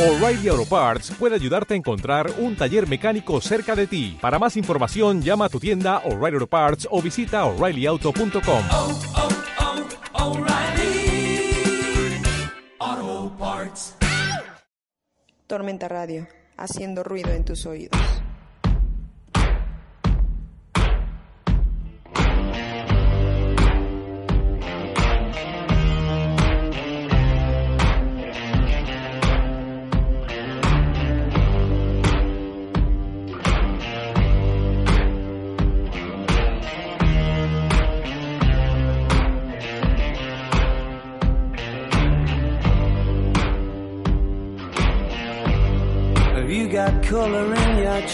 O'Reilly Auto Parts puede ayudarte a encontrar un taller mecánico cerca de ti. Para más información, llama a tu tienda O'Reilly Auto Parts o visita oreillyauto.com. oh, oh, Parts. Tormenta Radio, haciendo ruido en tus oídos.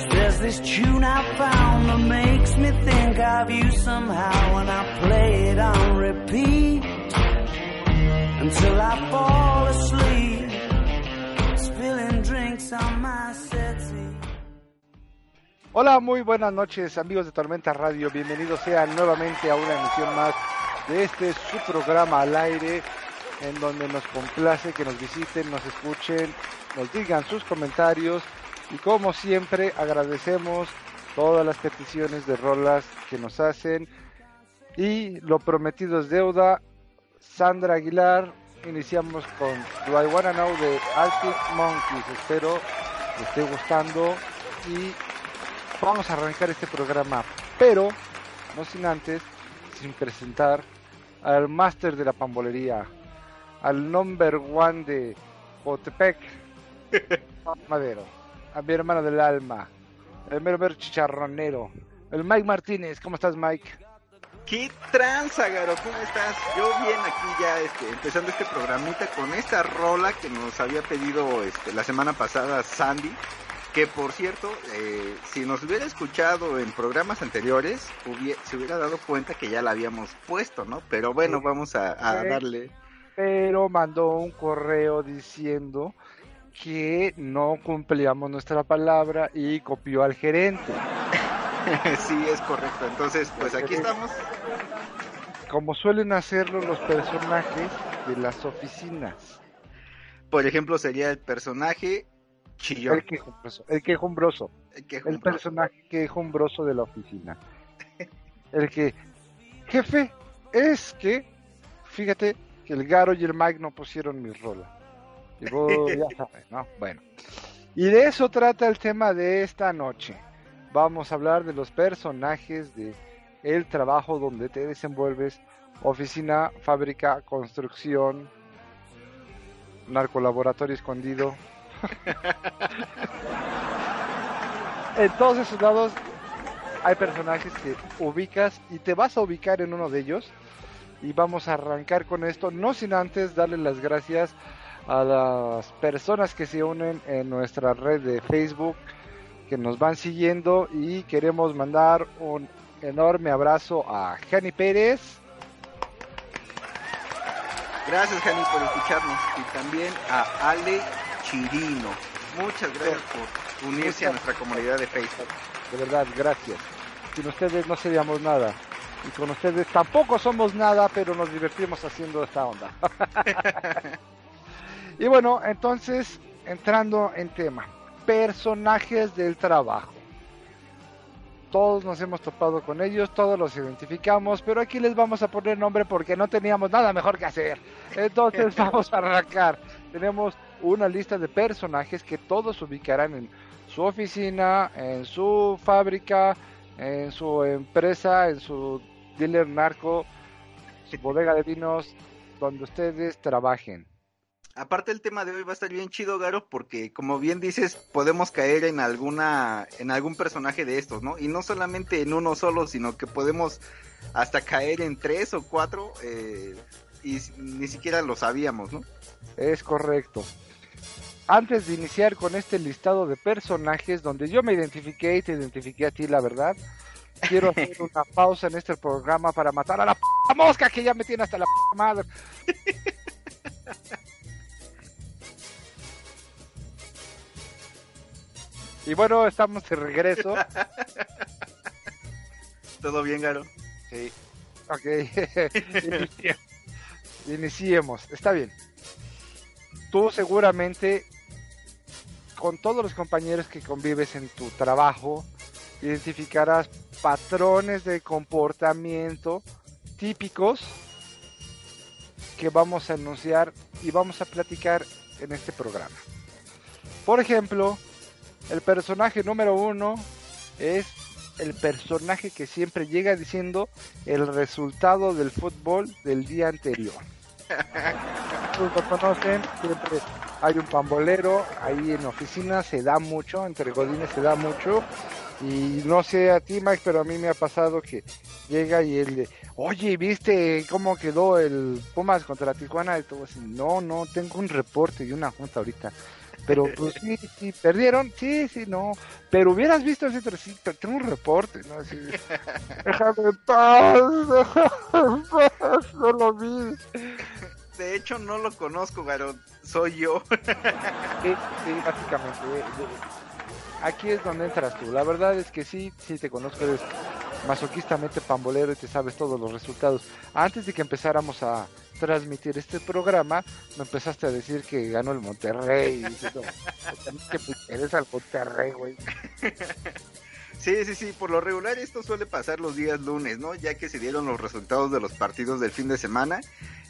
Cause there's this tune I found that makes me think of you somehow and I play it on repeat until I fall asleep spilling drinks on my settee. Hola, muy buenas noches amigos de Tormenta Radio, bienvenidos sean nuevamente a una emisión más de este su programa al aire en donde nos complace que nos visiten, nos escuchen, nos digan sus comentarios y como siempre agradecemos todas las peticiones de rolas que nos hacen. Y lo prometido es deuda. Sandra Aguilar, iniciamos con Do I Wanna Know de Arctic Monkeys, espero les esté gustando. Y vamos a arrancar este programa, pero no sin antes, sin presentar al máster de la pambolería, al number one de Potepec, Madero, a mi hermano del alma, el mero mero chicharronero, el Mike Martínez, ¿cómo estás Mike? ¿Qué tranza, Garo? ¿Cómo estás? Yo bien aquí ya este, empezando este programita con esta rola que nos había pedido este, la semana pasada Sandy. Que por cierto, eh, si nos hubiera escuchado en programas anteriores, hubie- se hubiera dado cuenta que ya la habíamos puesto, ¿no? Pero bueno, vamos a, darle. Pero mandó un correo diciendo que no cumplíamos nuestra palabra y copió al gerente. sí, es correcto. Entonces, pues aquí estamos. como suelen hacerlo los personajes de las oficinas. Por ejemplo, sería el personaje chillón. El quejumbroso, el quejumbroso, El que el personaje quejumbroso de la oficina. El que, jefe, es que, fíjate que el Garo y el Mike no pusieron mi rola. Y vos ya sabes, ¿no? Bueno. Y de eso trata el tema de esta noche. Vamos a hablar de los personajes de el trabajo donde te desenvuelves, oficina, fábrica, construcción, narcolaboratorio escondido. en todos esos lados hay personajes que ubicas y te vas a ubicar en uno de ellos. Y vamos a arrancar con esto, no sin antes darle las gracias a las personas que se unen en nuestra red de Facebook, que nos van siguiendo y queremos mandar un enorme abrazo a Jani Pérez, Gracias, Jani, por escucharnos. Y también a Ale Chirino. Muchas gracias por unirse a nuestra comunidad de Facebook. de verdad, gracias. Sin ustedes no seríamos nada. Y con ustedes tampoco somos nada, pero nos divertimos haciendo esta onda. y bueno, entonces, entrando en tema. Personajes del trabajo. Todos nos hemos topado con ellos, todos los identificamos, pero aquí les vamos a poner nombre porque no teníamos nada mejor que hacer. Entonces vamos a arrancar. Tenemos una lista de personajes que todos ubicarán en su oficina, en su fábrica, en su empresa, en su dealer narco, su bodega de vinos, donde ustedes trabajen. Aparte el tema de hoy va a estar bien chido, Garo, porque como bien dices, podemos caer en alguna, en algún personaje de estos, ¿no? Y no solamente en uno solo, sino que podemos hasta caer en tres o cuatro eh, y ni siquiera lo sabíamos, ¿no? Es correcto. antes de iniciar con este listado de personajes donde yo me identifiqué y te identifiqué a ti, la verdad, quiero hacer una pausa en este programa para matar a la p mosca que ya me tiene hasta la p madre. Y bueno, estamos de regreso. ¿Todo bien, Garo? Sí. Ok. Inicie- Iniciemos. Está bien. Tú seguramente, con todos los compañeros que convives en tu trabajo, identificarás patrones de comportamiento típicos que vamos a anunciar y vamos a platicar en este programa. Por ejemplo, el personaje número uno es el personaje que siempre llega diciendo el resultado del fútbol del día anterior. Lo conocen, siempre hay un pambolero, ahí en la oficina se da mucho, entre godines se da mucho, y no sé a ti Mike, pero a mí me ha pasado que llega y él de, oye, ¿viste cómo quedó el Pumas contra Tijuana? Y todo así, no, no, tengo un reporte y una junta ahorita. Pero pues sí, sí, perdieron, sí, sí, no. Pero hubieras visto sí, pero tengo un reporte, ¿no? Así, déjame en paz, déjame en paz, no lo vi. De hecho, no lo conozco, Garo. Soy yo. Sí, sí, básicamente. eh, eh, Aquí es donde entras tú. La verdad es que sí, sí te conozco, eres masoquistamente pambolero y te sabes todos los resultados. Antes de que empezáramos a transmitir este programa, me empezaste a decir que ganó el Monterrey. No, que eres al Monterrey, güey. Sí, sí, sí, por lo regular esto suele pasar los días lunes, ¿no? Ya que se dieron los resultados de los partidos del fin de semana.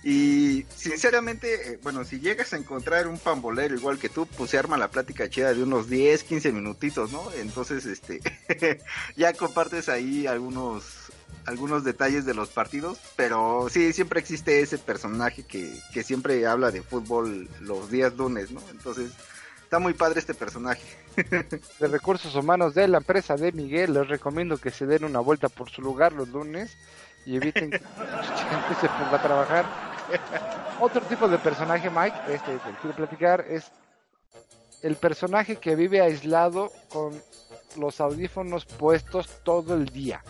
Y sinceramente, eh, bueno, si llegas a encontrar un pambolero igual que tú, pues se arma la plática chida de unos 10, 15 minutitos, ¿no? Entonces, este, ya compartes ahí algunos algunos detalles de los partidos, pero sí, siempre existe ese personaje que, que siempre habla de fútbol los días lunes, ¿no? Entonces, está muy padre este personaje. de recursos humanos de la empresa de Miguel, les recomiendo que se den una vuelta por su lugar los lunes y eviten que se ponga a trabajar. Otro tipo de personaje, Mike, este que quiero platicar, es el personaje que vive aislado con los audífonos puestos todo el día.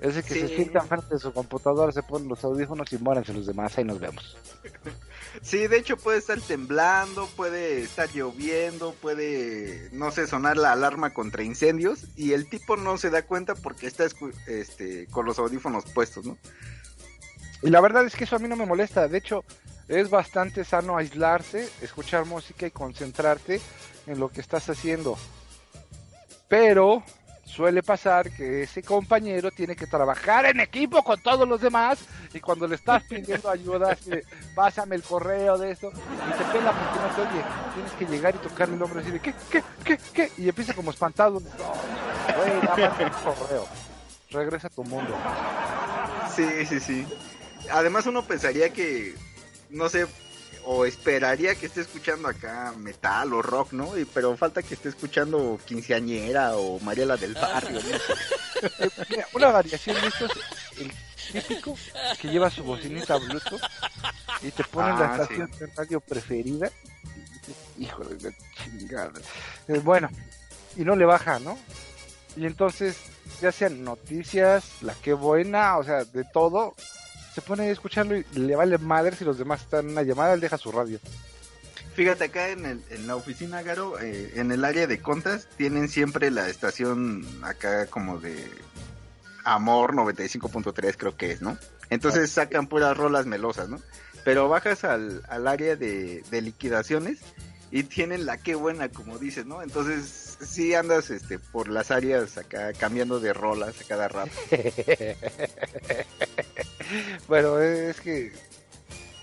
Ese que Sí. se sienta frente de su computadora, se pone los audífonos y muéranse los demás, ahí nos vemos. Sí, de hecho puede estar temblando, puede estar lloviendo, puede, no sé, sonar la alarma contra incendios y el tipo no se da cuenta porque está este, con los audífonos puestos, ¿no? Y la verdad es que eso a mí no me molesta. De hecho, es bastante sano aislarse, escuchar música y concentrarte en lo que estás haciendo. Pero suele pasar que ese compañero tiene que trabajar en equipo con todos los demás y cuando le estás pidiendo ayuda, de, pásame el correo de esto y te pela porque no te oye. Tienes que llegar y tocarle el hombro así de, ¿qué, qué, qué, qué? Y empieza como espantado. No, güey, más el correo. Regresa a tu mundo. Sí, sí, sí. Además uno pensaría que, no sé, o esperaría que esté escuchando acá metal o rock, ¿no? Y, pero falta que esté escuchando quinceañera o Mariela del Barrio, ¿no? Eh, mira, una variación de esto es el típico que lleva su bocinita Bluetooth y te ponen la Ah, estación de radio preferida. Y Híjole, de chingada. Eh, bueno, y no le baja, ¿no? Y entonces, ya sean noticias, la que buena, o sea, de todo, se pone a escucharlo y le vale madre si los demás están en una llamada, él deja su radio. Fíjate acá en, el, en la oficina, Garo, eh, en el área de contas, tienen siempre la estación acá como de Amor 95.3 creo que es, ¿no? Entonces sacan puras rolas melosas, ¿no? Pero bajas al, al área de, de liquidaciones y tienen la que buena, como dices, ¿no? Entonces sí andas este por las áreas acá cambiando de rolas a cada rato. bueno, es que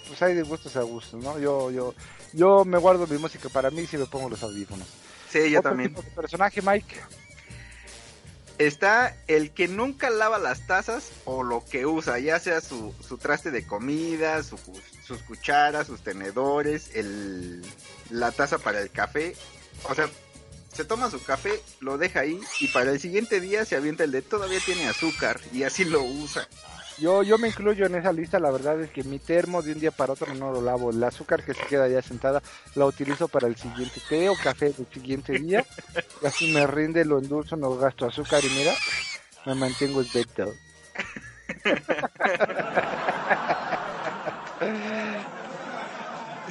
pues hay de gustos a gustos, ¿no? Yo, yo, yo me guardo mi música para mí si me pongo los audífonos. Sí, yo Otro también. tipo de personaje, Mike. Está el que nunca lava las tazas o lo que usa, ya sea su, su traste de comida, su sus cucharas, sus tenedores, el, la taza para el café. O sea, se toma su café, lo deja ahí y para el siguiente día se avienta el de todavía tiene azúcar y así lo usa. Yo, yo me incluyo en esa lista, la verdad es que mi termo de un día para otro no lo lavo. El azúcar que se queda ya sentada la utilizo para el siguiente té o café del siguiente día. Y así me rinde, lo endulzo, no gasto azúcar y mira, me mantengo esbelto.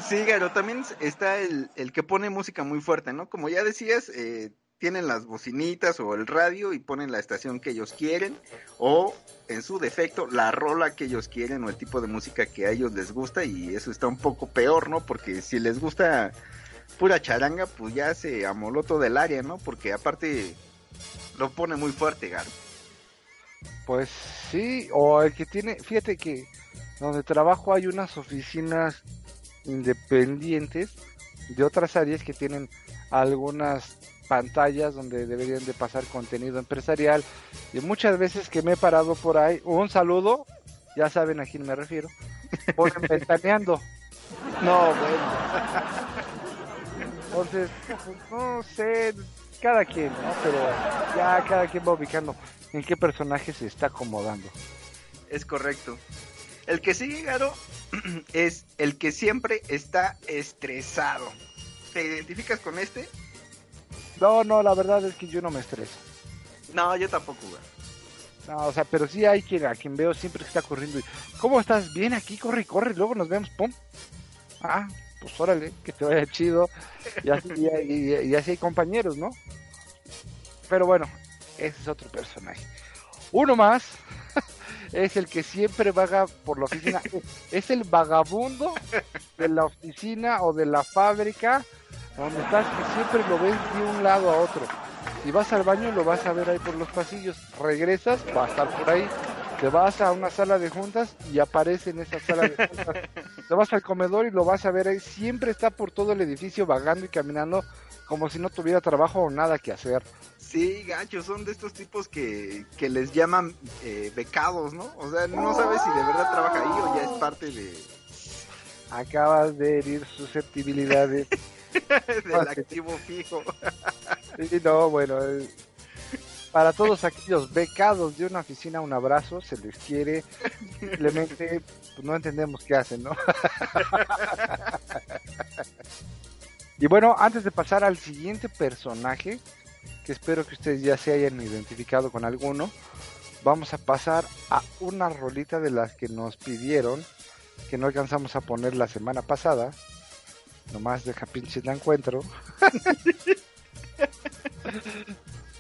Sí, Garo, también está el, el que pone música muy fuerte, ¿no? Como ya decías, eh, tienen las bocinitas o el radio y ponen la estación que ellos quieren o en su defecto la rola que ellos quieren o el tipo de música que a ellos les gusta y eso está un poco peor, ¿no? Porque si les gusta pura charanga, pues ya se amoló todo el área, ¿no? Porque aparte lo pone muy fuerte, Garo. Pues sí, o el que tiene, fíjate que donde trabajo hay unas oficinas independientes de otras áreas que tienen algunas pantallas donde deberían de pasar contenido empresarial y muchas veces que me he parado por ahí, un saludo, ya saben a quién me refiero, ponen ventaneando. No, bueno. Entonces, pues, no sé, cada quien, ¿no? Pero ya cada quien va ubicando en qué personaje se está acomodando. Es correcto. El que sigue, Garo, es el que siempre está estresado. ¿Te identificas con este? No, no, la verdad es que yo no me estreso. No, yo tampoco, güey. No, o sea, pero sí hay quien a quien veo siempre que está corriendo. y, ¿Cómo estás? Bien aquí, corre, corre, luego nos vemos, pum. Ah, pues órale, que te vaya chido. Y así, y, y- y así hay compañeros, ¿no? Pero bueno, ese es otro personaje. Uno más es el que siempre vaga por la oficina. es el vagabundo de la oficina o de la fábrica donde estás que siempre lo ves de un lado a otro. Si vas al baño lo vas a ver ahí por los pasillos, regresas, va a estar por ahí, te vas a una sala de juntas y aparece en esa sala de juntas. Te vas al comedor y lo vas a ver ahí, siempre está por todo el edificio vagando y caminando como si no tuviera trabajo o nada que hacer. Sí, gachos, son de estos tipos que, que les llaman eh, becados, ¿no? O sea, no sabes si de verdad trabaja ahí o ya es parte de, Acabas de herir susceptibilidades. del activo fijo. Sí, no, bueno, eh, para todos aquellos becados de una oficina, un abrazo, se les quiere. Simplemente pues, no entendemos qué hacen, ¿no? y bueno, antes de pasar al siguiente personaje, que espero que ustedes ya se hayan identificado con alguno, vamos a pasar a una rolita de las que nos pidieron, que no alcanzamos a poner la semana pasada. Nomás deja pinches la encuentro.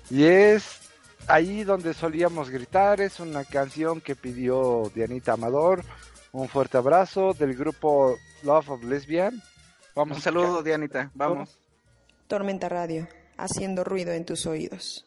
Y es ahí donde solíamos gritar, es una canción que pidió Dianita Amador. Un fuerte abrazo del grupo Love of Lesbian. Vamos Un saludo, Dianita. Vamos. Tormenta Radio, haciendo ruido en tus oídos.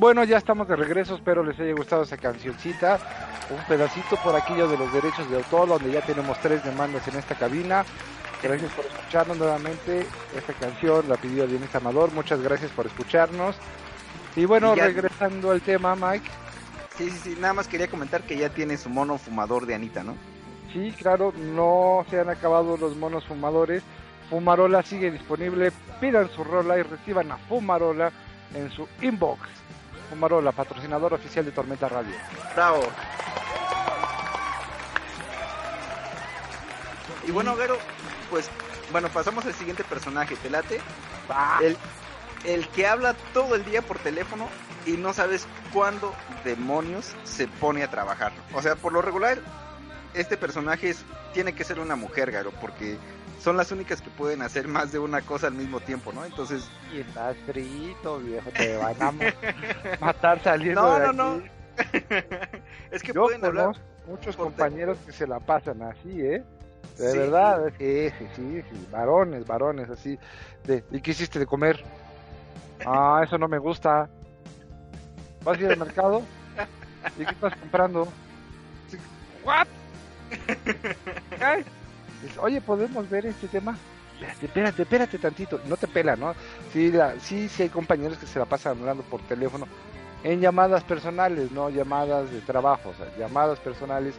Bueno, ya estamos de regreso, espero les haya gustado esa cancioncita. Un pedacito por aquello de los derechos de autor, donde ya tenemos tres demandas en esta cabina. Gracias por escucharnos nuevamente. Esta canción la pidió Dionis Amador. Muchas gracias por escucharnos. Y bueno, Y ya- regresando al tema, Mike. Sí, sí, sí, nada más quería comentar que ya tiene su mono fumador de Anita, ¿no? Sí, claro, no se han acabado los monos fumadores. Fumarola sigue disponible. Pidan su rola y reciban a Fumarola en su inbox. Fumarola, patrocinador oficial de Tormenta Radio. Bravo. Y bueno, Garo, pues, bueno, pasamos al siguiente personaje, ¿te late? El, el que habla todo el día por teléfono y no sabes cuándo demonios se pone a trabajar. O sea, por lo regular, este personaje es- tiene que ser una mujer, Garo, porque son las únicas que pueden hacer más de una cosa al mismo tiempo, ¿no? Entonces, Y estás frito, viejo, te van a ma- matar saliendo No, de no, aquí. es que Yo pueden hablar... muchos compañeros que se la pasan así, ¿eh? De Sí. verdad, sí, sí, sí, sí, varones, varones, así. De, ¿Y qué hiciste de comer? Ah, eso no me gusta. ¿Vas a ir al mercado? ¿Y qué estás comprando? ¿What? ¿Qué? Oye, ¿podemos ver este tema? Espérate, espérate, espérate tantito. No te pela, ¿no? Sí, la, sí, sí hay compañeros que se la pasan hablando por teléfono en llamadas personales, no llamadas de trabajo, o sea, llamadas personales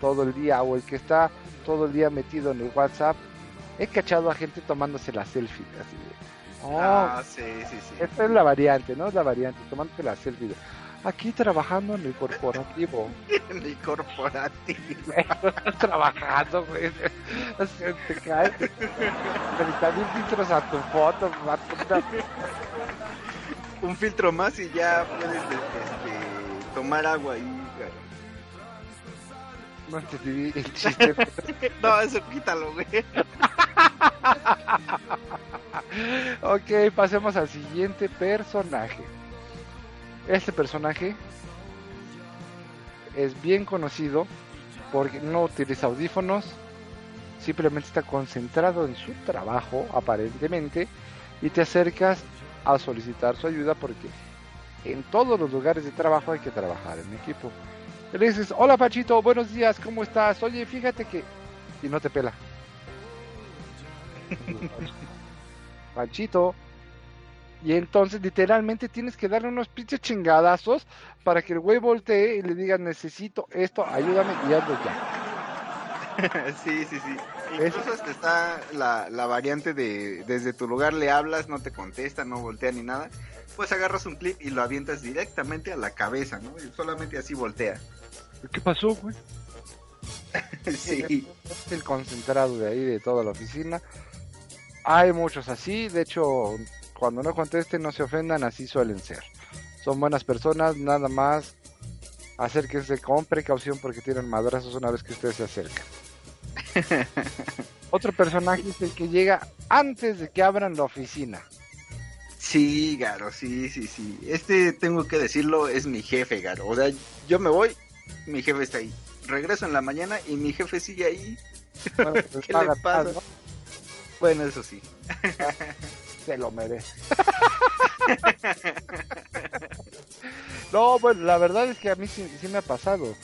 todo el día, o el que está todo el día metido en el WhatsApp. He cachado a gente tomándose la selfie, así de, oh, Ah, sí, sí, sí. esta es la variante, ¿no? Es la variante, tomándose la selfie. de, Aquí trabajando en el corporativo. En el corporativo. Trabajando, güey. Te caes. 30 mil filtros a tu foto, Un filtro más y ya puedes este, tomar agua y... No entendí el chiste. No, eso quítalo, güey. ok, pasemos al siguiente personaje. Este personaje es bien conocido porque no utiliza audífonos, simplemente está concentrado en su trabajo, aparentemente, y te acercas a solicitar su ayuda porque en todos los lugares de trabajo hay que trabajar en equipo. Le dices, hola Pachito, buenos días, ¿cómo estás? Oye, fíjate que... Y no te pela. Panchito. Y entonces literalmente tienes que darle unos pinches chingadazos para que el güey voltee y le diga necesito esto, ayúdame y hazlo ya. sí, sí, sí. Incluso hasta está la, la variante de desde tu lugar le hablas, no te contesta, no voltea ni nada. Pues agarras un clip y lo avientas directamente a la cabeza, ¿no? Y solamente así voltea. ¿Qué pasó, güey? sí. El concentrado de ahí de toda la oficina. Hay muchos así, de hecho, cuando no contesten no se ofendan, así suelen ser. Son buenas personas, nada más acérquense con precaución porque tienen madrazos una vez que ustedes se acercan. Otro personaje es el que llega antes de que abran la oficina. Sí, Garo, sí, sí, sí. Este, tengo que decirlo, es mi jefe, Garo. O sea, yo me voy, mi jefe está ahí. Regreso en la mañana y mi jefe sigue ahí. Bueno, pues ¿Qué le pasa? ¿no? Bueno, eso sí. Se lo merece. no, bueno, la verdad es que a mí sí, sí me ha pasado.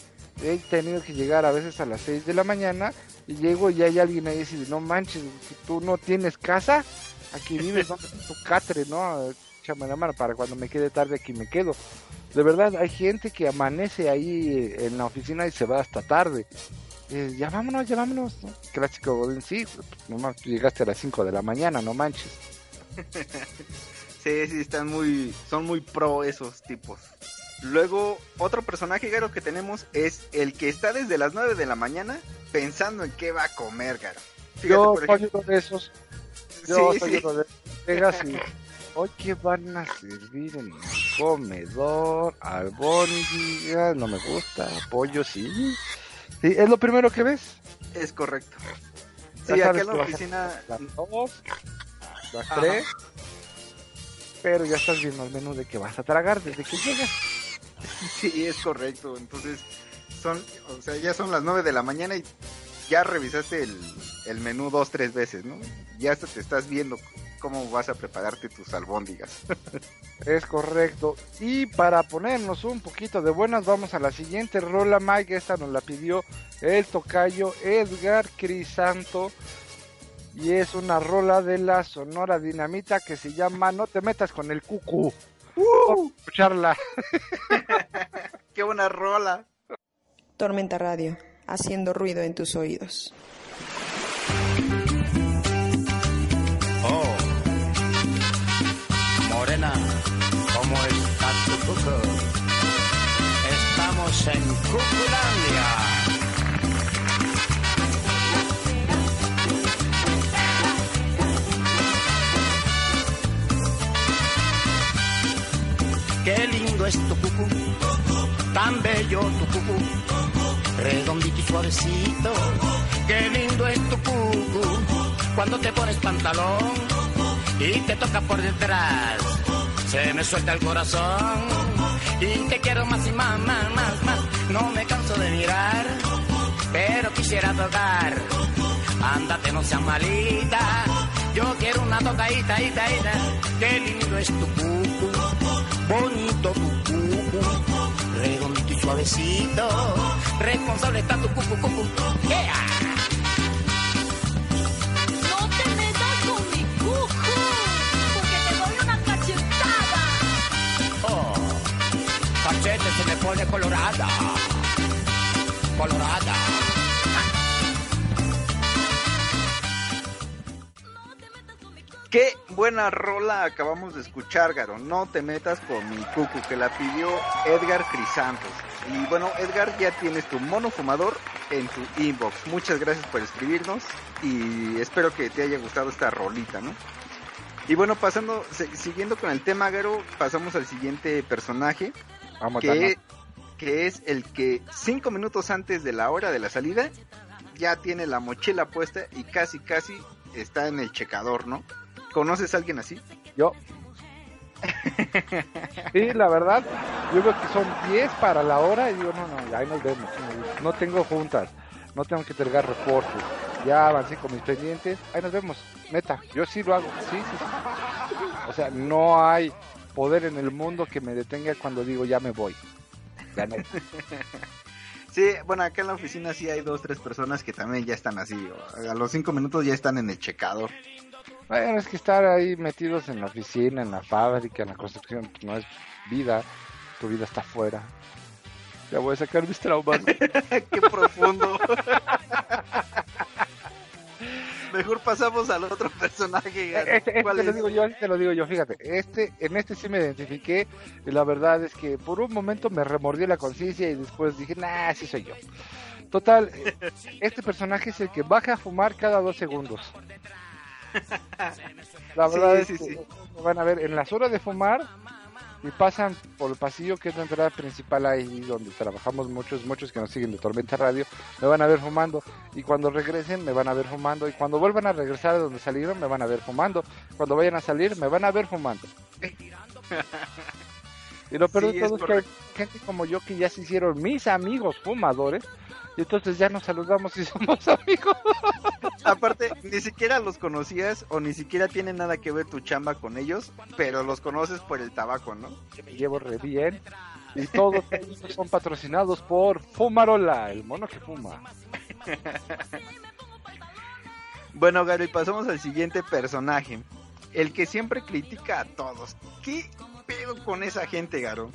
He tenido que llegar a veces a las 6 de la mañana y llego y hay alguien ahí y dice, no manches, si tú no tienes casa, aquí vives, ¿dónde está tu catre, no? Échame la mano para cuando me quede tarde aquí me quedo. De verdad, hay gente que amanece ahí en la oficina y se va hasta tarde. Eh, ya vámonos, ya vámonos. ¿no? Clásico sí, pues, nomás tú llegaste a las 5 de la mañana, no manches. Sí, sí, están muy, son muy pro esos tipos. Luego, otro personaje, Garo, que tenemos es el que está desde las 9 de la mañana pensando en qué va a comer, Garo. Fíjate, Yo por soy uno de esos. Yo Sí, soy sí. uno de esos. Llegas y, hoy qué van a servir en el comedor, albóndigas, no me gusta, pollo sí. Sí, es lo primero que ves. Es correcto. Sí, acá en la oficina. Las dos, las Ajá. tres, pero ya estás viendo el menú de que vas a tragar desde que llegas. Sí, es correcto. Entonces, son, o sea, ya son las 9 de la mañana y ya revisaste el, el menú dos, tres veces, ¿no? Ya hasta te estás viendo cómo vas a prepararte tus albóndigas. Es correcto. Y para ponernos un poquito de buenas, vamos a la siguiente rola, Mike. Esta nos la pidió el tocayo Edgar Crisanto. Y es una rola de la Sonora Dinamita que se llama No te metas con el cucu. A escucharla. ¡Qué buena rola! Tormenta Radio, haciendo ruido en tus oídos. Oh, Morena, ¿cómo está tu cuco? Estamos en Cuculandia. Qué lindo es tu cucu, tan bello tu cucu, redondito y suavecito. Qué lindo es tu cucu, cuando te pones pantalón y te toca por detrás. Se me suelta el corazón y te quiero más y más, más, más, más. No me canso de mirar, pero quisiera tocar. Ándate, no seas malita. Yo quiero una tocadita, ita, ita. Qué lindo es tu cucu, bonito tu cucu, redondito y suavecito. Responsable está tu cucu, cucu. Yeah. No te metas con mi cucu, porque te doy una cachetada. Oh, cachete se me pone colorada. Colorada. Qué buena rola acabamos de escuchar, Garo. No te metas con mi cucu, que la pidió Edgar Crisantos. Y bueno, Edgar, ya tienes tu mono fumador en tu inbox. Muchas gracias por escribirnos y espero que te haya gustado esta rolita, ¿no? Y bueno, pasando, siguiendo con el tema, Garo, pasamos al siguiente personaje, Vamos, que, que es el que cinco minutos antes de la hora de la salida ya tiene la mochila puesta y casi, casi está en el checador, ¿no? ¿Conoces a alguien así? Yo. Sí, la verdad, yo creo que son 10 para la hora y digo, no, no, ahí nos vemos. No tengo juntas, no tengo que entregar reportes. Ya avancé con mis pendientes, ahí nos vemos. Neta, yo sí lo hago, sí, sí, sí. O sea, no hay poder en el mundo que me detenga cuando digo ya me voy. Ya no. Sí, bueno, acá en la oficina sí hay dos, tres personas que también ya están así. A los cinco minutos ya están en el checador. Bueno, es que estar ahí metidos en la oficina, en la fábrica, en la construcción, pues, no es vida. Tu vida está afuera. Ya voy a sacar mis traumas. ¡Qué profundo! Mejor pasamos al otro personaje. Garo. Este, este ¿Cuál te lo digo yo, este te lo digo yo, fíjate, este, en este sí me identifiqué, y la verdad es que por un momento me remordió la conciencia y después dije, nah, sí soy yo. Total, este personaje es el que baja a fumar cada dos segundos. La Sí, verdad sí, es que sí. van a ver, en las horas de fumar, y pasan por el pasillo que es la entrada principal ahí donde trabajamos muchos, muchos que nos siguen de Tormenta Radio, me van a ver fumando y cuando regresen me van a ver fumando y cuando vuelvan a regresar de donde salieron me van a ver fumando, cuando vayan a salir me van a ver fumando. Y lo peor Sí, de todo es que hay gente como yo que ya se hicieron mis amigos fumadores y entonces ya nos saludamos y somos amigos. Aparte, ni siquiera los conocías o ni siquiera tiene nada que ver tu chamba con ellos, pero los conoces por el tabaco, ¿no? que me llevo re bien. Y todos ellos son patrocinados por Fumarola, el mono que fuma. Bueno, Garo, y pasamos al siguiente personaje. El que siempre critica a todos. ¿Qué pedo con esa gente, Garo?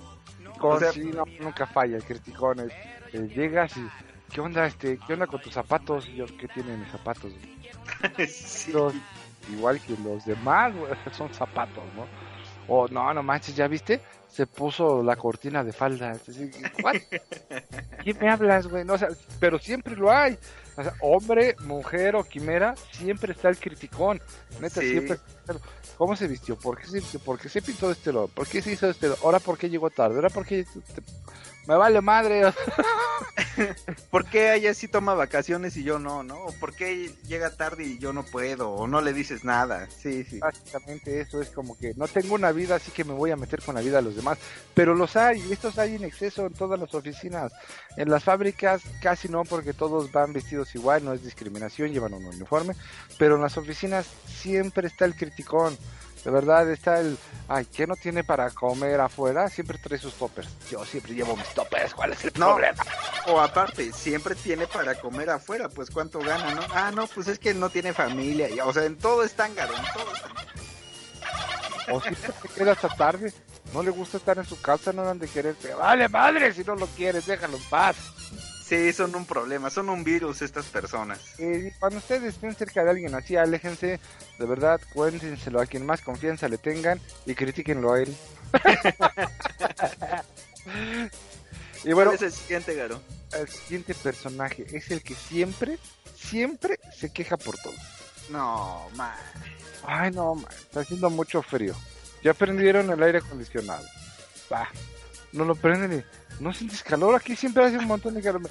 Con O sea- sí, no, nunca falla el criticón. es, eh, llegas y, ¿qué onda, este, qué onda con tus zapatos? Y yo, ¿qué tienen mis zapatos? Sí. Los- igual que los demás, son zapatos, ¿no? O, no, no manches, ¿ya viste? Se puso la cortina de falda. ¿what? ¿Qué me hablas, güey? No, o sea, pero siempre lo hay. O sea, hombre, mujer o quimera, siempre está el criticón. Neta, Sí. siempre. ¿Cómo se vistió? ¿Por qué se pintó de este lado? ¿Por qué se hizo de este lado? ¿Ahora por qué llegó tarde? ¿Ahora por qué...? Me vale madre. ¿Por qué ella sí toma vacaciones y yo no, no? ¿O por qué llega tarde y yo no puedo? ¿O no le dices nada? Sí, sí. Básicamente eso es como que no tengo una vida, así que me voy a meter con la vida de los demás. Pero los hay, y estos hay en exceso en todas las oficinas. En las fábricas casi no, porque todos van vestidos igual, no es discriminación, llevan un uniforme. Pero en las oficinas siempre está el criticón. De verdad está el, ay, ¿qué no tiene para comer afuera? Siempre trae sus toppers. Yo siempre llevo mis toppers, ¿cuál es el No. problema? O aparte, siempre tiene para comer afuera, pues cuánto gana, ¿no? Ah, no, pues es que no tiene familia. O sea, en todo es tángaro, en todo es tángaro. O siempre se queda hasta tarde. No le gusta estar en su casa, no han de querer. Pero vale madre, si no lo quieres, déjalo en paz. Sí, son un problema, son un virus estas personas. Eh, cuando ustedes estén cerca de alguien así, aléjense. De verdad, cuéntenselo a quien más confianza le tengan y critíquenlo a él. y bueno, ¿Cuál es el siguiente, Garo? el siguiente personaje es el que siempre, siempre se queja por todo. No, man. Ay, no, man, está haciendo mucho frío. Ya prendieron el aire acondicionado. Va, no lo prenden y... ¿No sientes calor? Aquí siempre hace un montón de calor.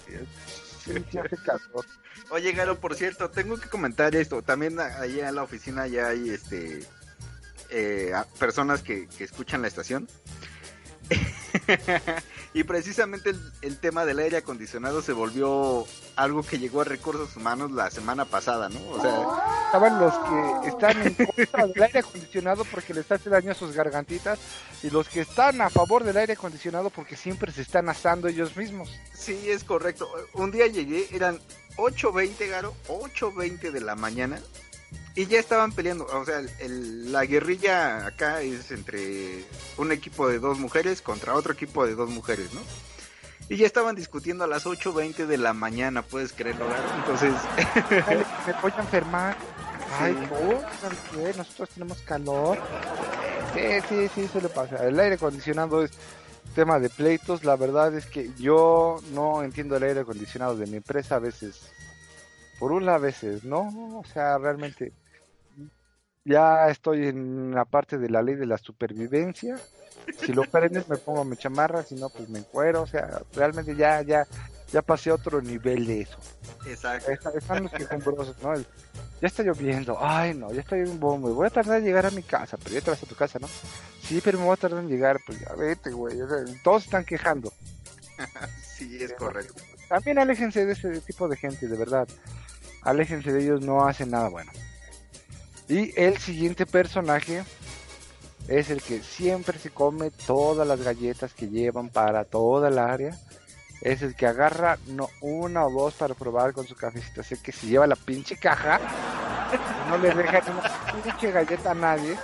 Sí, hace calor. Oye, Garo, por cierto, tengo que comentar esto. También ahí en la oficina ya hay este eh, personas que, que escuchan la estación. y precisamente el, el tema del aire acondicionado se volvió algo que llegó a recursos humanos la semana pasada, ¿no? O sea, Estaban los que están en contra del aire acondicionado porque les hace daño a sus gargantitas y los que están a favor del aire acondicionado porque siempre se están asando ellos mismos. sí, es correcto. Un día llegué, eran 8.20, Garo, 8.20 de la mañana. Y ya estaban peleando, o sea, el- la guerrilla acá es entre un equipo de dos mujeres contra otro equipo de dos mujeres, ¿no? Y ya estaban discutiendo a las 8.20 de la mañana, puedes creerlo, Garo? Entonces, Me voy a enfermar. Ay, Sí. no, ¿saben qué? Nosotros tenemos calor. Sí, sí, sí, eso le pasa. El aire acondicionado es tema de pleitos. La verdad es que yo no entiendo el aire acondicionado de mi empresa a veces. Por una a veces, ¿no? O sea, realmente ya estoy en la parte de la ley de la supervivencia. Si lo prendes me pongo mi chamarra, si no pues me encuero. O sea, realmente ya, ya, ya pasé a otro nivel de eso. exacto. Está- están los quejumbrosos, ¿no? El, ya está lloviendo, ay no, ya está un bombo, voy a tardar en llegar a mi casa, pero ya te vas a tu casa, ¿no? Sí, pero me voy a tardar en llegar, pues ya vete, güey, o sea, todos están quejando. Sí, es correcto. También aléjense de ese tipo de gente, de verdad. Aléjense de ellos, no hacen nada bueno. Y el siguiente personaje es el que siempre se come todas las galletas que llevan para toda el área. Es el que agarra no una o dos para probar con su cafecito. Así que si lleva la pinche caja, no le deja una pinche galleta a nadie.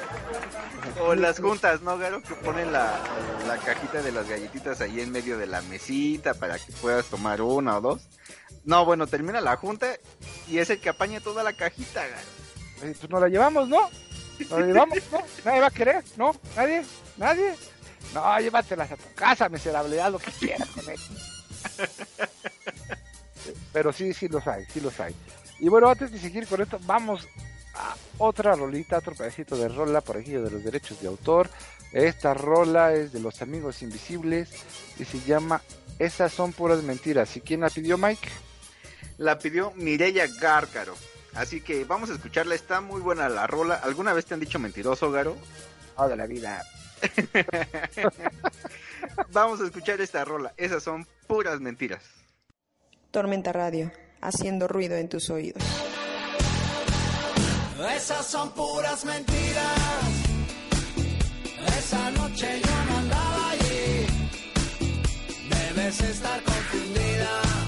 O las juntas, ¿no, Garo? Que ponen la, la cajita de las galletitas ahí en medio de la mesita para que puedas tomar una o dos. No, bueno, termina la junta y es el que apaña toda la cajita, Garo. Eh, Pues nos la llevamos, ¿no? Nos la llevamos, ¿no? Nadie va a querer, ¿no? Nadie, nadie. No, llévatelas a tu casa, miserable, haz lo que quieras con él. Pero sí, sí los hay, sí los hay. Y bueno, antes de seguir con esto, vamos a otra rolita, otro pedacito de rola por aquí de los derechos de autor. Esta rola es de los amigos invisibles y se llama Esas son puras mentiras. ¿Y quién la pidió, Mike? La pidió Mireya Gárcaro. Así que vamos a escucharla, está muy buena la rola. ¿Alguna vez te han dicho mentiroso, Garo? Toda la vida. Vamos a escuchar esta rola. Esas son puras mentiras. Tormenta Radio, haciendo ruido en tus oídos. Esas son puras mentiras. Esa noche yo no andaba allí. Debes estar confundida.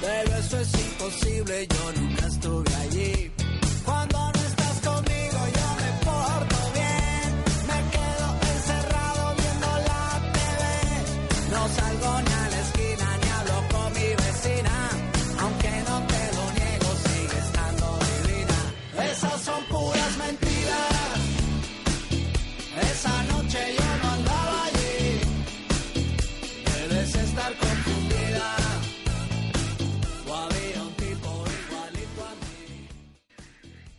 Pero eso es imposible, yo nunca estuve allí. Cuando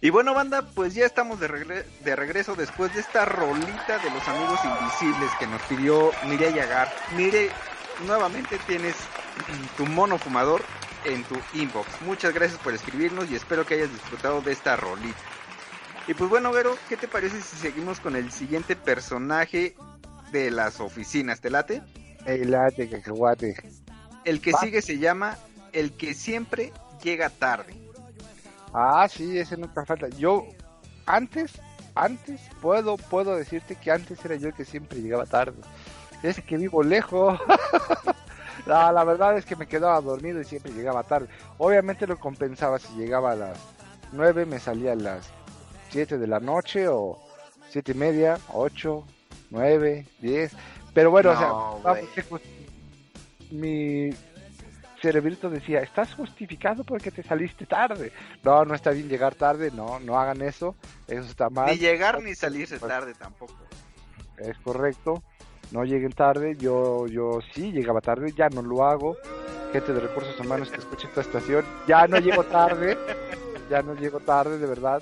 Y bueno, banda, pues ya estamos de, regre- de regreso después de esta rolita de los amigos invisibles que nos pidió Mireya Yagar. Mire, nuevamente tienes tu mono fumador en tu inbox. Muchas gracias por escribirnos y espero que hayas disfrutado de esta rolita. Y pues bueno, Vero, ¿qué te parece si seguimos con el siguiente personaje de las oficinas? ¿Te late? Ey, late, cacahuate. El que Va. sigue se llama El que siempre llega tarde. Ah, sí, ese nunca falta. Yo, antes, antes, puedo, puedo decirte que antes era yo el que siempre llegaba tarde. Es que vivo lejos. No, la verdad es que me quedaba dormido y siempre llegaba tarde. Obviamente lo compensaba si llegaba a las 9, me salía a las 7 de la noche o siete y media, 8, 9, 10. Pero bueno, No, o sea, vamos, mi cerebrito decía, estás justificado porque te saliste tarde. No, no está bien llegar tarde, no, no hagan eso, eso está mal. Ni llegar ni salirse tarde tampoco. Es correcto, no lleguen tarde, yo, yo sí llegaba tarde, ya no lo hago. Gente de recursos humanos que escuche esta estación, ya no llego tarde, ya no llego tarde, de verdad.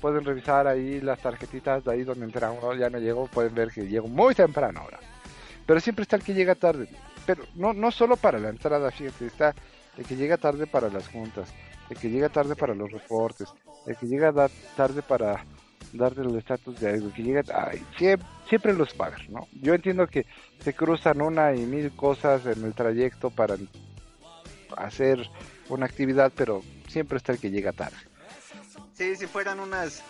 Pueden revisar ahí las tarjetitas de ahí donde entra uno, ya no llego, pueden ver que llego muy temprano ahora. Pero siempre está el que llega tarde, pero no, no solo para la entrada, fíjate, está el que llega tarde para las juntas, el que llega tarde para los reportes, el que llega da- tarde para darte el estatus de algo, el que llega, ay, siempre, siempre los pagan, ¿no? Yo entiendo que se cruzan una y mil cosas en el trayecto para hacer una actividad, pero siempre está el que llega tarde. Sí, si fueran unas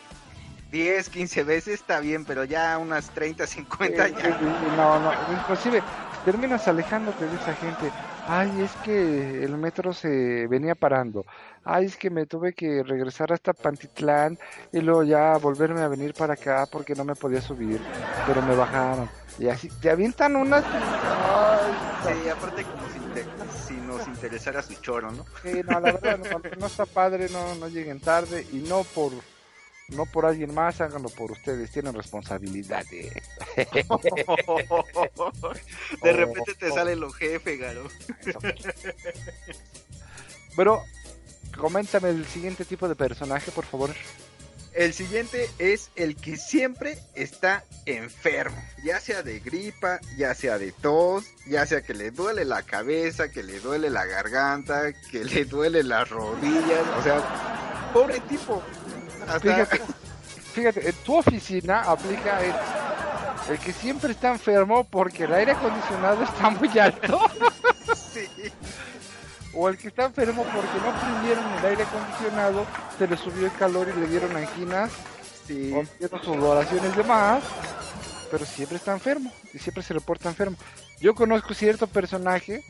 10, 15 veces está bien, pero ya unas 30, 50 Sí, ya. sí, no, no, inclusive terminas alejándote de esa gente. Ay, es que el metro se venía parando. Ay, es que me tuve que regresar hasta Pantitlán y luego ya volverme a venir para acá porque no me podía subir, pero me bajaron. Y así te avientan unas. Ay, Sí, aparte como si, te- si nos interesara su choro, ¿no? Sí, no, la verdad, no, no está padre, no, no lleguen tarde y no por no por alguien más, háganlo por ustedes, tienen responsabilidades. De repente te sale lo jefe, Garo. Pero, coméntame el siguiente tipo de personaje, por favor. El siguiente es el que siempre está enfermo, ya sea de gripa, ya sea de tos, ya sea que le duele la cabeza, que le duele la garganta, que le duele las rodillas, o sea, pobre tipo. Hasta- Fíjate, fíjate, en tu oficina aplica el, el que siempre está enfermo porque el aire acondicionado está muy alto. Sí. O el que está enfermo porque no prendieron el aire acondicionado, se le subió el calor y le dieron anginas, Sí. o dieron sudoraciones de más, pero siempre está enfermo y siempre se reporta enfermo. Yo conozco cierto personaje,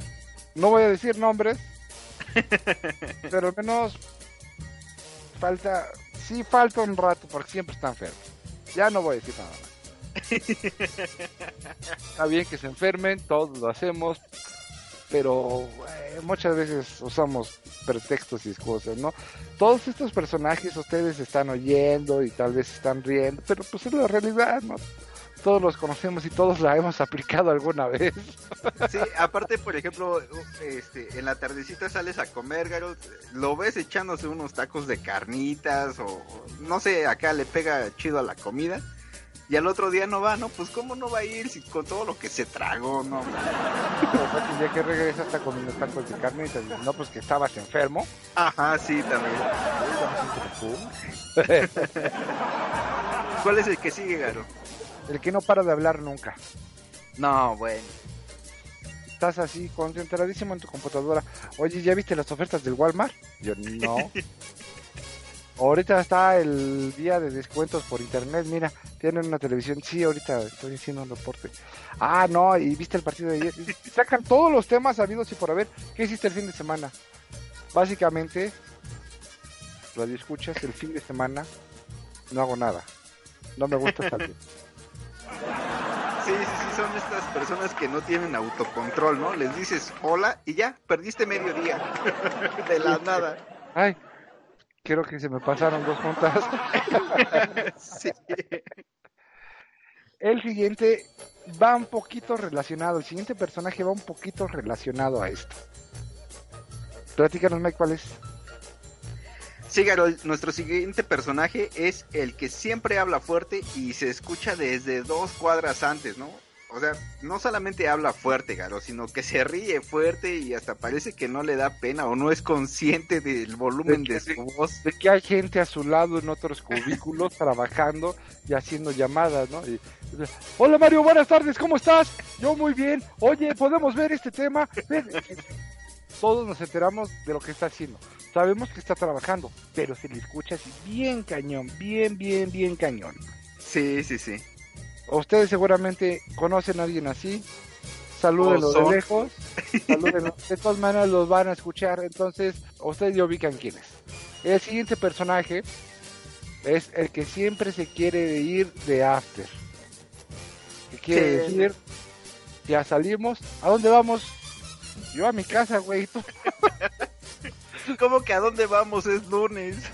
no voy a decir nombres, pero al menos falta, sí falta un rato porque siempre está enfermo. Ya no voy a decir nada más. Está bien que se enfermen, todos lo hacemos, pero eh, muchas veces usamos pretextos y excusas, ¿no? Todos estos personajes ustedes están oyendo y tal vez están riendo, pero pues es la realidad, ¿no? Todos los conocemos y todos la hemos aplicado alguna vez. Sí, aparte, por ejemplo, este, en la tardecita sales a comer, Garo, lo ves echándose unos tacos de carnitas o, no sé, acá le pega chido a la comida. Y al otro día no va, ¿no? Pues cómo no va a ir si con todo lo que se tragó, ¿no? ya que regresa está comiendo tacos de dice, no, pues que estabas enfermo. Ajá, sí, también. ¿Cuál es el que sigue, Garo? El que no para de hablar nunca. No, bueno. Estás así concentradísimo en tu computadora. Oye, ¿ya viste las ofertas del Walmart? Yo no. ahorita está el día de descuentos por internet. Mira, tienen una televisión. Sí, ahorita estoy haciendo un reporte. Ah, no, y viste el partido de ayer. Sacan todos los temas sabidos y por haber. ¿Qué hiciste el fin de semana? Básicamente, radio escuchas el fin de semana. No hago nada. No me gusta salir. Sí, sí, sí, son estas personas que no tienen autocontrol, ¿no? Les dices hola y ya, perdiste medio día. De la nada. Ay, creo que se me pasaron dos juntas. Sí. El siguiente va un poquito relacionado, el siguiente personaje va un poquito relacionado a esto. Platícanos, Mike, ¿cuál es? Sí, Garol, nuestro siguiente personaje es el que siempre habla fuerte y se escucha desde dos cuadras antes, ¿no? O sea, no solamente habla fuerte, Garo, sino que se ríe fuerte y hasta parece que no le da pena o no es consciente del volumen De de que- su voz. De que hay gente a su lado en otros cubículos trabajando y haciendo llamadas, ¿no? Y- Hola Mario, buenas tardes, ¿cómo estás? Yo muy bien. Oye, ¿podemos ver este tema? Todos nos enteramos de lo que está haciendo. Sabemos que está trabajando, pero se le escucha así bien cañón, bien, bien, bien cañón. Sí, sí, sí. Ustedes seguramente conocen a alguien así. Salúdenlo de lejos. Salúdenlo. De todas maneras los van a escuchar. Entonces, ustedes ya ubican quién es. El siguiente personaje es el que siempre se quiere ir de after. Que quiere Sí. decir, ya salimos. ¿A dónde vamos? Yo a mi casa, güey. Tú- ¿Cómo que a dónde vamos? Es lunes.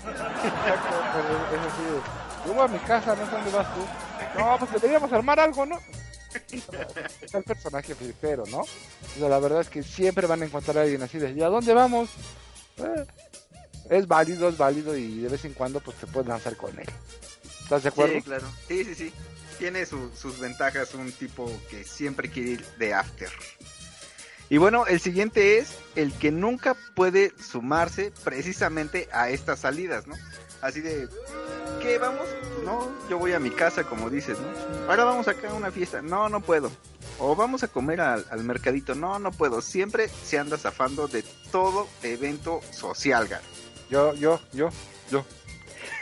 Es así de, Yo voy a mi casa, no sé dónde vas tú. No, pues deberíamos armar algo, ¿no? Está el personaje flipero, ¿no? O sea, la verdad es que siempre van a encontrar a alguien así de, ¿y a dónde vamos? Eh, es válido, es válido y de vez en cuando pues te puedes lanzar con él. ¿Estás de acuerdo? Sí, claro. Sí, sí, sí. Tiene su- sus ventajas un tipo que siempre quiere ir de after. Y bueno, el siguiente es el que nunca puede sumarse precisamente a estas salidas, ¿no? Así de, ¿qué vamos? No, yo voy a mi casa, como dices, ¿no? Ahora vamos acá a una fiesta. No, no puedo. O vamos a comer al, al mercadito. No, no puedo. Siempre se anda zafando de todo evento social, Gar. Yo, yo, yo, yo.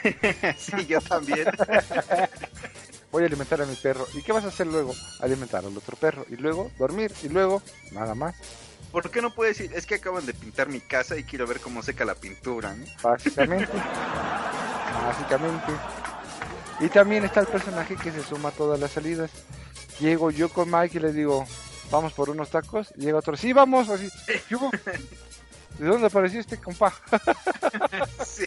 sí, yo también. Voy a alimentar a mi perro. ¿Y qué vas a hacer luego? Alimentar al otro perro. Y luego dormir. Y luego nada más. ¿Por qué no puedes decir? Es que acaban de pintar mi casa y quiero ver cómo seca la pintura, ¿no? Básicamente. Básicamente. Y también está el personaje que se suma a todas las salidas. Llego yo con Mike y le digo, vamos por unos tacos. Y llega otro, sí, vamos. Así. ¿De dónde apareció este compa? sí.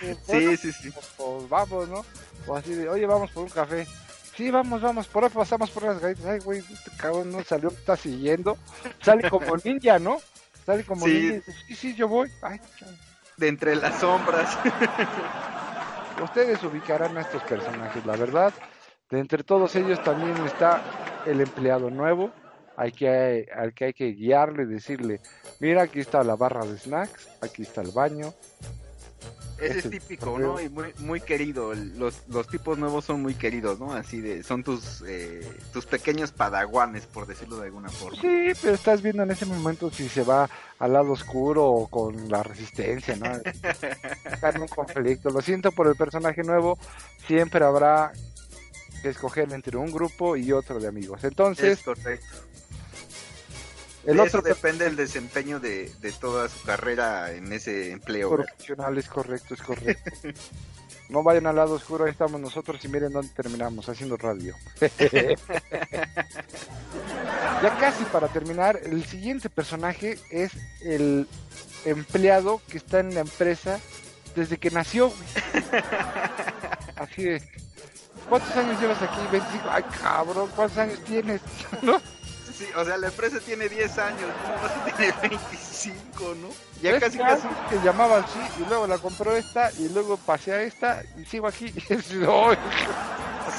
Bueno, Sí, sí, sí. Pues, pues, vamos, ¿no? O así de, oye, vamos por un café. Sí, vamos, vamos, por ahí pasamos por unas galletas. Ay, güey, este cabrón no salió, está siguiendo. Sale como ninja, ¿no? Sale como Sí. ninja. dice, Sí, sí, yo voy. Ay. De entre las sombras. Ustedes ubicarán a estos personajes, la verdad. De entre todos ellos también está el empleado nuevo, hay que, al que hay que guiarle y decirle, mira, aquí está la barra de snacks, aquí está el baño. Ese es típico. ¿no? Y muy, muy querido. Los, los tipos nuevos son muy queridos, ¿no? Así de, son tus, eh, tus pequeños padaguanes, por decirlo de alguna forma. Sí, pero estás viendo en ese momento si se va al lado oscuro o con la resistencia, ¿no? Está en un conflicto. Lo siento por el personaje nuevo, siempre habrá que escoger entre un grupo y otro de amigos. Entonces, Es correcto. El otro depende el desempeño de, de toda su carrera en ese empleo. ¿verdad? profesional es correcto, es correcto. No vayan al lado oscuro, ahí estamos nosotros y miren dónde terminamos, haciendo radio. ya casi para terminar, el siguiente personaje es el empleado que está en la empresa desde que nació. Así de, ¿cuántos años llevas aquí? 25. Ay, cabrón, ¿cuántos años tienes? ¿No? Sí, o sea, la empresa tiene 10 años, ¿cómo vas a tener 25, no? Ya casi casi. que llamaba así y luego la compró esta y luego pasé a esta y sigo aquí. ¡ay!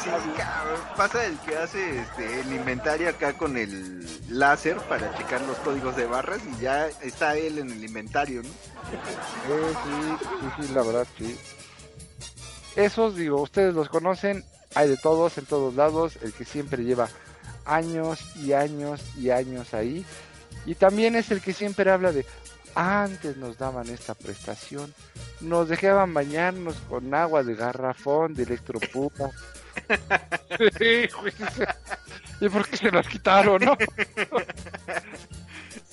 Sí, cabrón. Pasa el que hace este, el inventario acá con el láser para checar los códigos de barras y ya está él en el inventario, ¿no? Eh, sí, sí, sí, la verdad, sí. Esos, digo, ustedes los conocen, hay de todos, en todos lados, el que siempre lleva años y años y años ahí. Y también es el que siempre habla de, antes nos daban esta prestación, nos dejaban bañarnos con agua de garrafón, de electropupa. ¿Y por qué se las quitaron, no?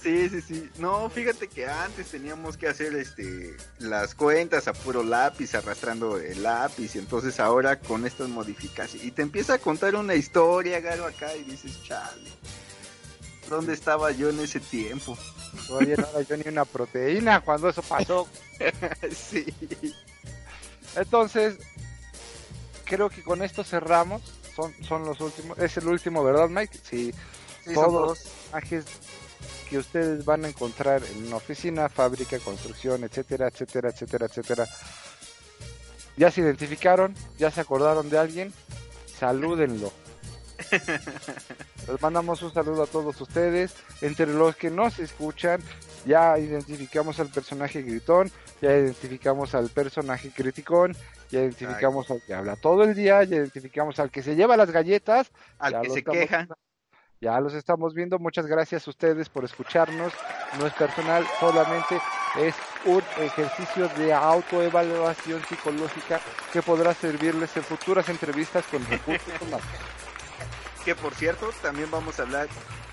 Sí, sí, sí. No, fíjate que antes teníamos que hacer este las cuentas a puro lápiz, arrastrando el lápiz, y entonces ahora con estas modificaciones. Y te empieza a contar una historia, Garo, acá, y dices, chale, ¿dónde estaba yo en ese tiempo? Todavía no era yo ni una proteína cuando eso pasó. sí. Entonces, creo que con esto cerramos, son, son los últimos. Es el último, ¿verdad, Mike? Sí. Sí, son todos dos. los personajes que ustedes van a encontrar en una oficina, fábrica, construcción, etcétera, etcétera, etcétera, etcétera. Ya se identificaron, ya se acordaron de alguien, salúdenlo. Les mandamos un saludo a todos ustedes. Entre los que nos escuchan, ya identificamos al personaje gritón, ya identificamos al personaje criticón, ya identificamos al que habla todo el día, ya identificamos al que se lleva las galletas, Al que se queja. Ya los estamos viendo. Muchas gracias a ustedes por escucharnos. No es personal, solamente es un ejercicio de autoevaluación psicológica que podrá servirles en futuras entrevistas con recursos humanos. Que por cierto, también vamos a hablar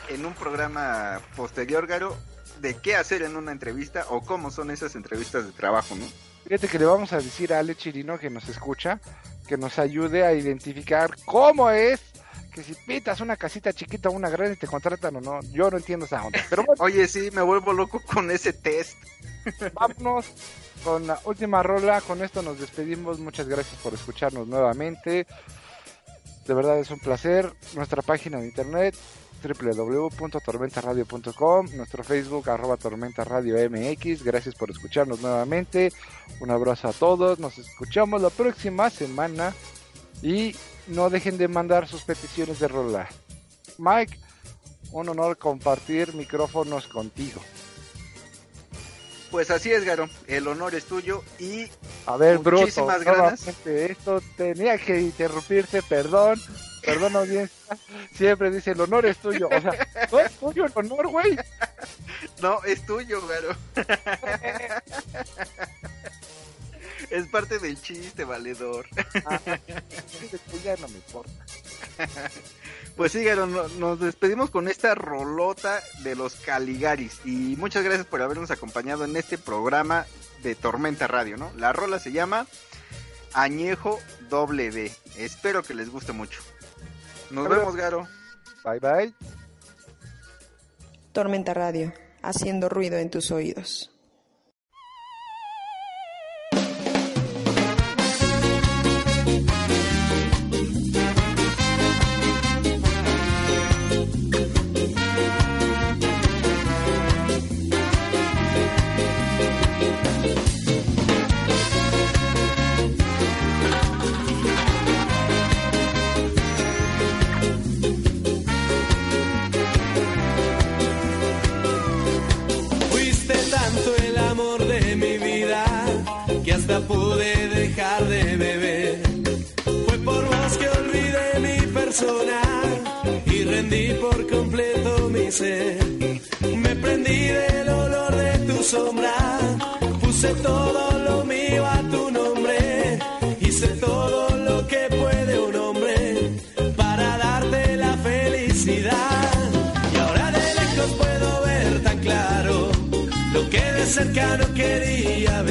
en un programa posterior, Garo, de qué hacer en una entrevista o cómo son esas entrevistas de trabajo, ¿no? Fíjate que le vamos a decir a Ale Chirino que nos escucha que nos ayude a identificar cómo es que si pitas una casita chiquita o una grande te contratan o no. Yo no entiendo esa onda. Pero bueno, Oye, sí, me vuelvo loco con ese test. vámonos con la última rola. Con esto nos despedimos. Muchas gracias por escucharnos nuevamente. De verdad es un placer. Nuestra página de internet www.tormentaradio.com, nuestro Facebook arroba Tormenta Radio MX. Gracias por escucharnos nuevamente. Un abrazo a todos. Nos escuchamos la próxima semana. Y no dejen de mandar sus peticiones de rola. Mike, un honor compartir micrófonos contigo. Pues así es, Garo. El honor es tuyo y A ver, Bruto, Muchísimas ganas. nuevamente, esto tenía que interrumpirte, perdón, perdón audiencia, siempre dice el honor es tuyo, o sea, no es tuyo el honor, güey. no, es tuyo, Garo. es parte del chiste, valedor. ya no me importa. Pues sí, Garo, no- nos despedimos con esta rolota de los Caligaris. Y muchas gracias por habernos acompañado en este programa de Tormenta Radio, ¿no? La rola se llama Añejo Doble D. Espero que les guste mucho. Nos vemos, Garo. Bye bye. Tormenta Radio, haciendo ruido en tus oídos. Pude dejar de beber. Fue por vos que olvidé mi persona y rendí por completo mi ser. Me prendí del olor de tu sombra, puse todo lo mío a tu nombre, hice todo lo que puede un hombre para darte la felicidad. Y ahora de lejos puedo ver tan claro lo que de cerca no quería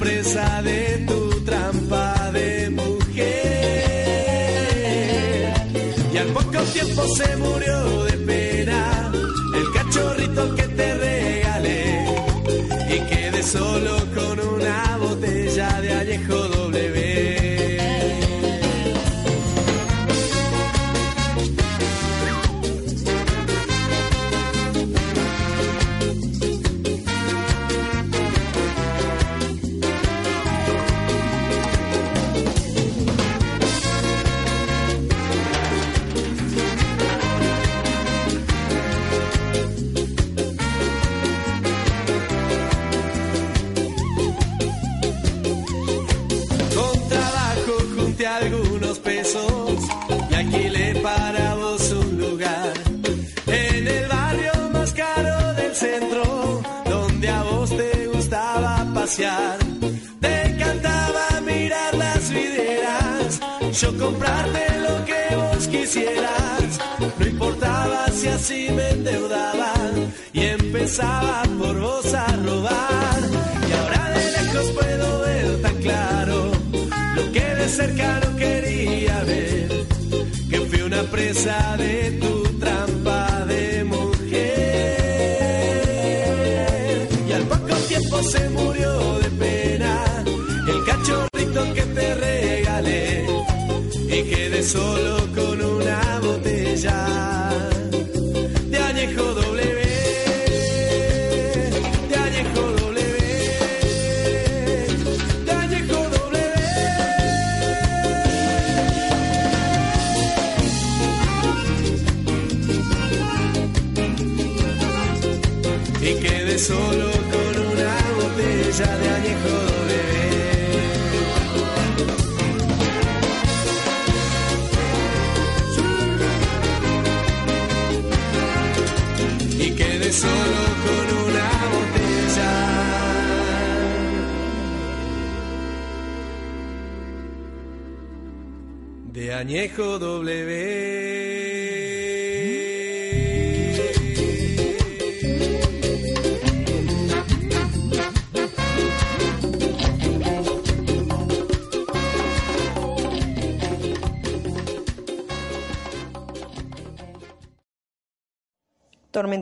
presa de tu trampa de mujer. Y al poco tiempo se murió de pena el cachorrito que solo con una botella de añejo W. y quedé solo con una botella. De añejo W.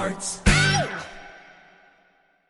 parts.